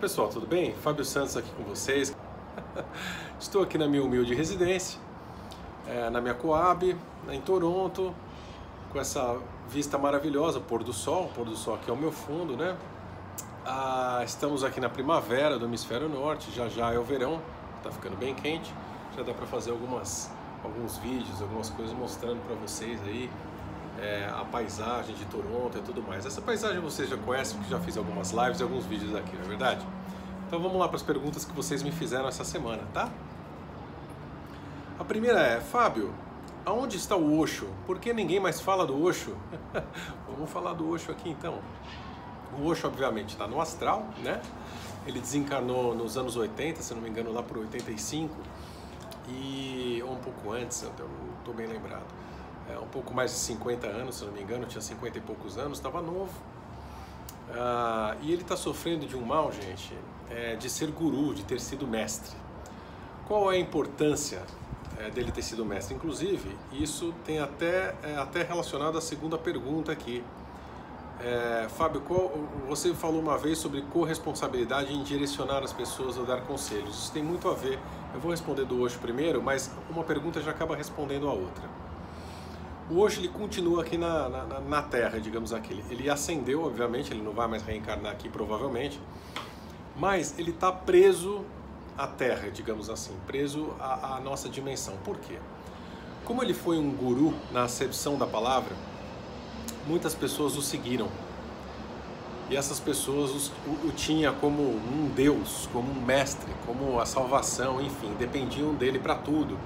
Pessoal, tudo bem? Fábio Santos aqui com vocês. Estou aqui na minha humilde residência, é, na minha Coab, em Toronto, com essa vista maravilhosa, pôr do sol, pôr do sol aqui ao meu fundo, né? Ah, estamos aqui na primavera do hemisfério norte, já já é o verão, tá ficando bem quente, já dá para fazer algumas, alguns vídeos, algumas coisas mostrando para vocês aí é, a paisagem de Toronto e tudo mais. Essa paisagem vocês já conhecem, porque já fiz algumas lives e alguns vídeos aqui, não é verdade? Então vamos lá para as perguntas que vocês me fizeram essa semana, tá? A primeira é, Fábio, aonde está o Osho? Por que ninguém mais fala do Osho? vamos falar do Osho aqui então. O Osho, obviamente, está no astral, né? Ele desencarnou nos anos 80, se não me engano, lá por 85, e ou um pouco antes, eu estou bem lembrado é, um pouco mais de 50 anos, se não me engano, tinha 50 e poucos anos, estava novo. Ah, e ele está sofrendo de um mal, gente, é, de ser guru, de ter sido mestre. Qual é a importância é, dele ter sido mestre? Inclusive, isso tem até, é, até relacionado à segunda pergunta aqui. É, Fábio, qual, você falou uma vez sobre corresponsabilidade em direcionar as pessoas ou dar conselhos. Isso tem muito a ver. Eu vou responder do hoje primeiro, mas uma pergunta já acaba respondendo a outra. Hoje ele continua aqui na, na, na Terra, digamos aqui. Ele ascendeu, obviamente, ele não vai mais reencarnar aqui provavelmente, mas ele está preso à Terra, digamos assim, preso à, à nossa dimensão. Por quê? Como ele foi um guru na acepção da palavra, muitas pessoas o seguiram. E essas pessoas o, o tinha como um Deus, como um mestre, como a salvação, enfim, dependiam dele para tudo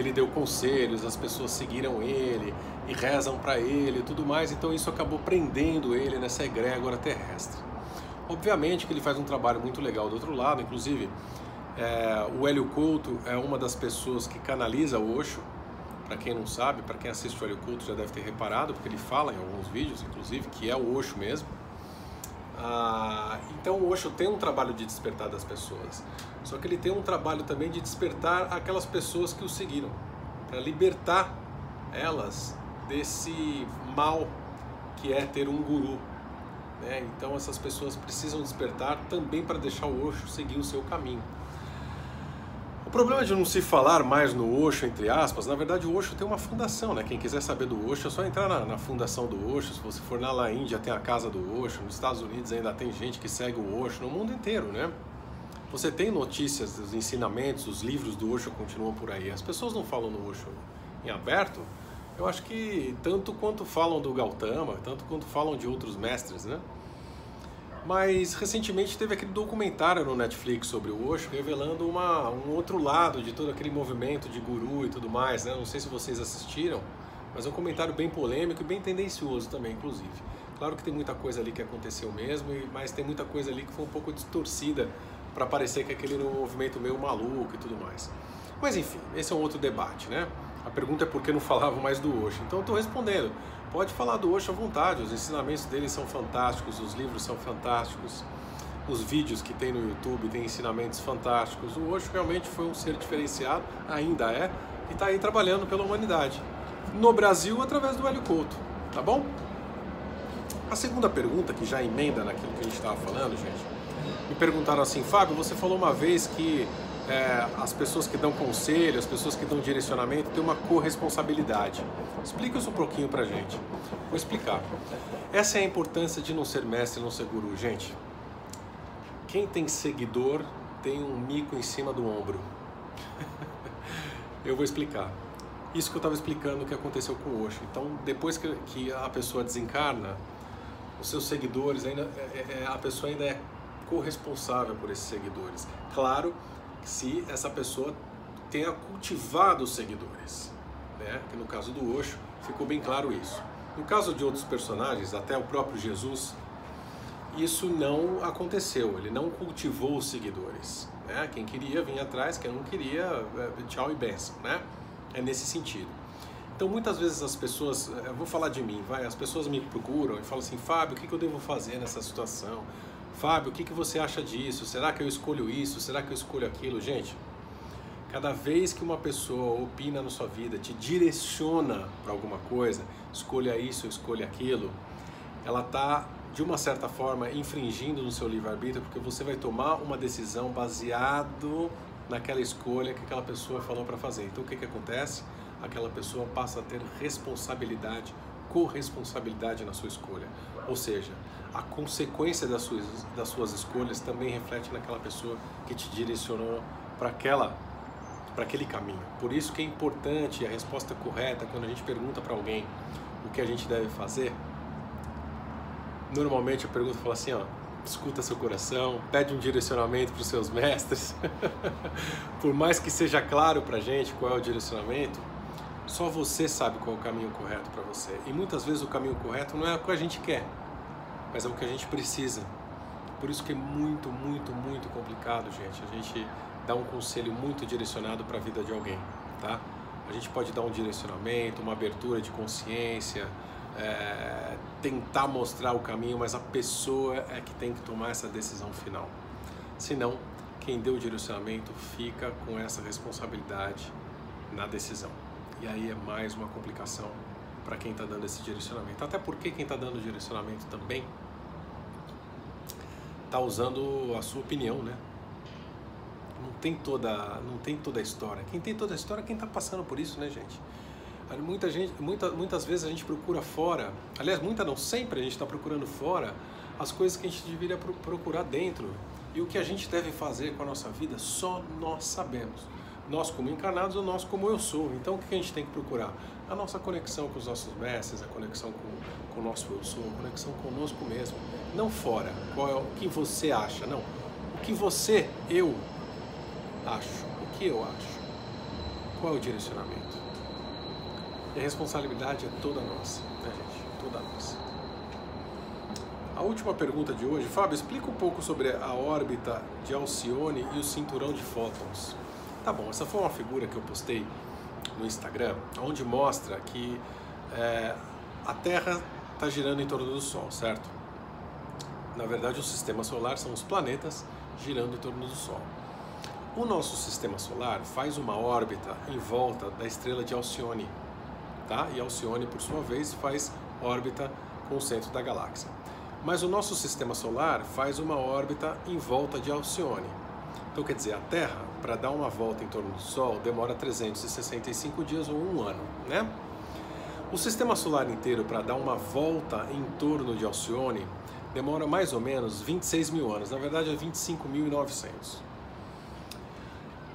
ele deu conselhos, as pessoas seguiram ele e rezam para ele e tudo mais, então isso acabou prendendo ele nessa egrégora terrestre. Obviamente que ele faz um trabalho muito legal do outro lado, inclusive é, o Hélio Couto é uma das pessoas que canaliza o Osho, para quem não sabe, para quem assiste o Hélio Couto já deve ter reparado, porque ele fala em alguns vídeos, inclusive, que é o Osho mesmo. Ah, então o Osho tem um trabalho de despertar das pessoas, só que ele tem um trabalho também de despertar aquelas pessoas que o seguiram, para libertar elas desse mal que é ter um guru. Né? Então essas pessoas precisam despertar também para deixar o Osho seguir o seu caminho. Problema de não se falar mais no Osho, entre aspas, na verdade o Osho tem uma fundação, né? Quem quiser saber do Osho é só entrar na, na fundação do Osho. Se você for na La Índia, tem a casa do Osho. Nos Estados Unidos ainda tem gente que segue o Osho, no mundo inteiro, né? Você tem notícias dos ensinamentos, os livros do Osho continuam por aí. As pessoas não falam no Osho em aberto. Eu acho que tanto quanto falam do Gautama, tanto quanto falam de outros mestres, né? Mas recentemente teve aquele documentário no Netflix sobre o Osho, revelando uma, um outro lado de todo aquele movimento de guru e tudo mais. Né? Não sei se vocês assistiram, mas é um comentário bem polêmico e bem tendencioso também, inclusive. Claro que tem muita coisa ali que aconteceu mesmo, mas tem muita coisa ali que foi um pouco distorcida para parecer que aquele era um movimento meio maluco e tudo mais. Mas enfim, esse é um outro debate, né? A pergunta é por que não falavam mais do Osho. Então eu estou respondendo. Pode falar do Osho à vontade, os ensinamentos dele são fantásticos, os livros são fantásticos, os vídeos que tem no YouTube têm ensinamentos fantásticos. O Osho realmente foi um ser diferenciado, ainda é, e está aí trabalhando pela humanidade. No Brasil, através do Hélio Couto, tá bom? A segunda pergunta, que já emenda naquilo que a gente estava falando, gente, me perguntaram assim, Fábio, você falou uma vez que é, as pessoas que dão conselho, as pessoas que dão direcionamento têm uma corresponsabilidade. Explica isso um pouquinho pra gente. Vou explicar. Essa é a importância de não ser mestre, não ser guru. Gente, quem tem seguidor tem um mico em cima do ombro. eu vou explicar. Isso que eu estava explicando que aconteceu com o Osho. Então, depois que, que a pessoa desencarna, os seus seguidores ainda é, é, é a pessoa ainda é corresponsável por esses seguidores. Claro se essa pessoa tenha cultivado seguidores, né? Que no caso do Osho ficou bem claro isso. No caso de outros personagens, até o próprio Jesus, isso não aconteceu. Ele não cultivou seguidores. Né? Quem queria vinha atrás, quem não queria, é, tchau e benção, né? É nesse sentido. Então muitas vezes as pessoas, eu vou falar de mim, vai, as pessoas me procuram e falam assim, Fábio, o que eu devo fazer nessa situação? Fábio, o que, que você acha disso? Será que eu escolho isso? Será que eu escolho aquilo? Gente, cada vez que uma pessoa opina na sua vida, te direciona para alguma coisa, escolha isso, escolha aquilo, ela está de uma certa forma, infringindo no seu livre-arbítrio, porque você vai tomar uma decisão baseado naquela escolha que aquela pessoa falou para fazer. Então, o que, que acontece? Aquela pessoa passa a ter responsabilidade, corresponsabilidade na sua escolha. Ou seja, a consequência das suas, das suas escolhas também reflete naquela pessoa que te direcionou para aquela para aquele caminho. Por isso que é importante a resposta correta quando a gente pergunta para alguém o que a gente deve fazer. Normalmente a pergunta fala assim, ó, escuta seu coração, pede um direcionamento para os seus mestres. Por mais que seja claro para a gente qual é o direcionamento, só você sabe qual é o caminho correto para você. E muitas vezes o caminho correto não é o que a gente quer, mas é o que a gente precisa. Por isso que é muito, muito, muito complicado, gente. A gente dá um conselho muito direcionado para a vida de alguém, tá? A gente pode dar um direcionamento, uma abertura de consciência, é, tentar mostrar o caminho, mas a pessoa é que tem que tomar essa decisão final. Senão, quem deu o direcionamento fica com essa responsabilidade na decisão. E aí é mais uma complicação para quem está dando esse direcionamento. Até porque quem está dando direcionamento também está usando a sua opinião, né? Não tem toda, não tem toda a história. Quem tem toda a história é quem está passando por isso, né, gente? Muita gente, muita, muitas vezes a gente procura fora, aliás, muita não, sempre a gente está procurando fora as coisas que a gente deveria procurar dentro. E o que a gente deve fazer com a nossa vida, só nós sabemos. Nós como encarnados ou nós como eu sou. Então o que a gente tem que procurar? A nossa conexão com os nossos mestres, a conexão com, com o nosso eu sou, a conexão conosco mesmo. Não fora, qual é o que você acha, não. O que você, eu, acho. O que eu acho. Qual é o direcionamento? E a responsabilidade é toda nossa, né, gente? Toda nossa. A última pergunta de hoje, Fábio, explica um pouco sobre a órbita de Alcione e o cinturão de fótons. Tá bom, essa foi uma figura que eu postei no Instagram, onde mostra que é, a Terra está girando em torno do Sol, certo? Na verdade, o sistema solar são os planetas girando em torno do Sol. O nosso sistema solar faz uma órbita em volta da estrela de Alcione, tá? E Alcione, por sua vez, faz órbita com o centro da galáxia. Mas o nosso sistema solar faz uma órbita em volta de Alcione. Então, quer dizer, a Terra, para dar uma volta em torno do Sol, demora 365 dias ou um ano, né? O sistema solar inteiro, para dar uma volta em torno de Alcione, demora mais ou menos 26 mil anos, na verdade é 25.900.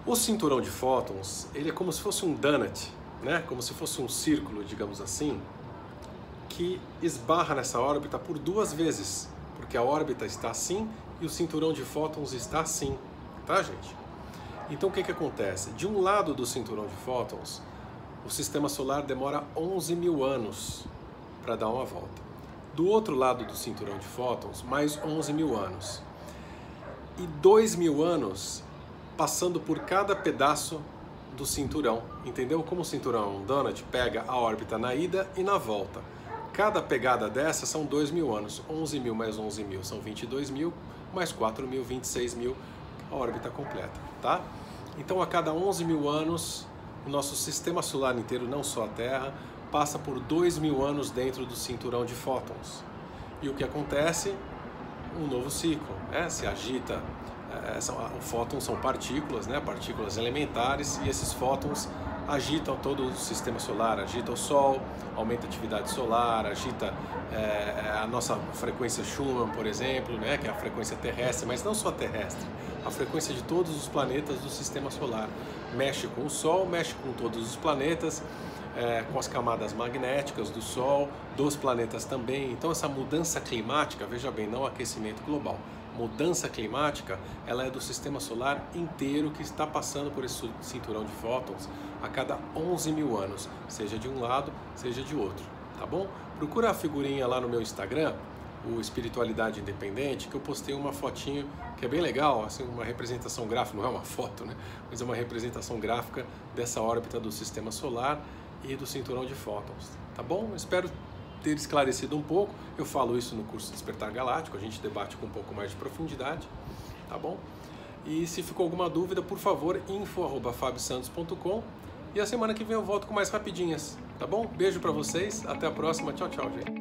O cinturão de fótons, ele é como se fosse um donut, né? como se fosse um círculo, digamos assim, que esbarra nessa órbita por duas vezes, porque a órbita está assim e o cinturão de fótons está assim, tá, gente? Então o que, que acontece? De um lado do cinturão de fótons, o sistema solar demora 11 mil anos para dar uma volta. Do outro lado do cinturão de fótons, mais 11 mil anos. E 2 mil anos passando por cada pedaço do cinturão. Entendeu? Como o cinturão donut pega a órbita na ida e na volta. Cada pegada dessa são 2 mil anos. 11 mil mais 11 mil são 22 mil, mais 4 mil, 26 mil, a órbita completa, tá? Então, a cada 11 mil anos, o nosso sistema solar inteiro, não só a Terra, passa por 2 mil anos dentro do cinturão de fótons. E o que acontece? Um novo ciclo, né? se agita é, são, fótons são partículas, né, partículas elementares, e esses fótons agitam todo o sistema solar, agita o Sol, aumenta a atividade solar, agita é, a nossa frequência Schumann, por exemplo, né, que é a frequência terrestre, mas não só terrestre, a frequência de todos os planetas do sistema solar. Mexe com o Sol, mexe com todos os planetas, é, com as camadas magnéticas do Sol, dos planetas também. Então essa mudança climática, veja bem, não aquecimento global, mudança climática, ela é do sistema solar inteiro que está passando por esse cinturão de fótons a cada 11 mil anos, seja de um lado, seja de outro, tá bom? Procura a figurinha lá no meu Instagram, o Espiritualidade Independente, que eu postei uma fotinho que é bem legal, assim, uma representação gráfica, não é uma foto, né? Mas é uma representação gráfica dessa órbita do sistema solar e do cinturão de fótons, tá bom? Espero ter esclarecido um pouco. Eu falo isso no curso Despertar Galáctico, a gente debate com um pouco mais de profundidade, tá bom? E se ficou alguma dúvida, por favor, info@fabiosantos.com e a semana que vem eu volto com mais rapidinhas, tá bom? Beijo para vocês, até a próxima, tchau, tchau, gente.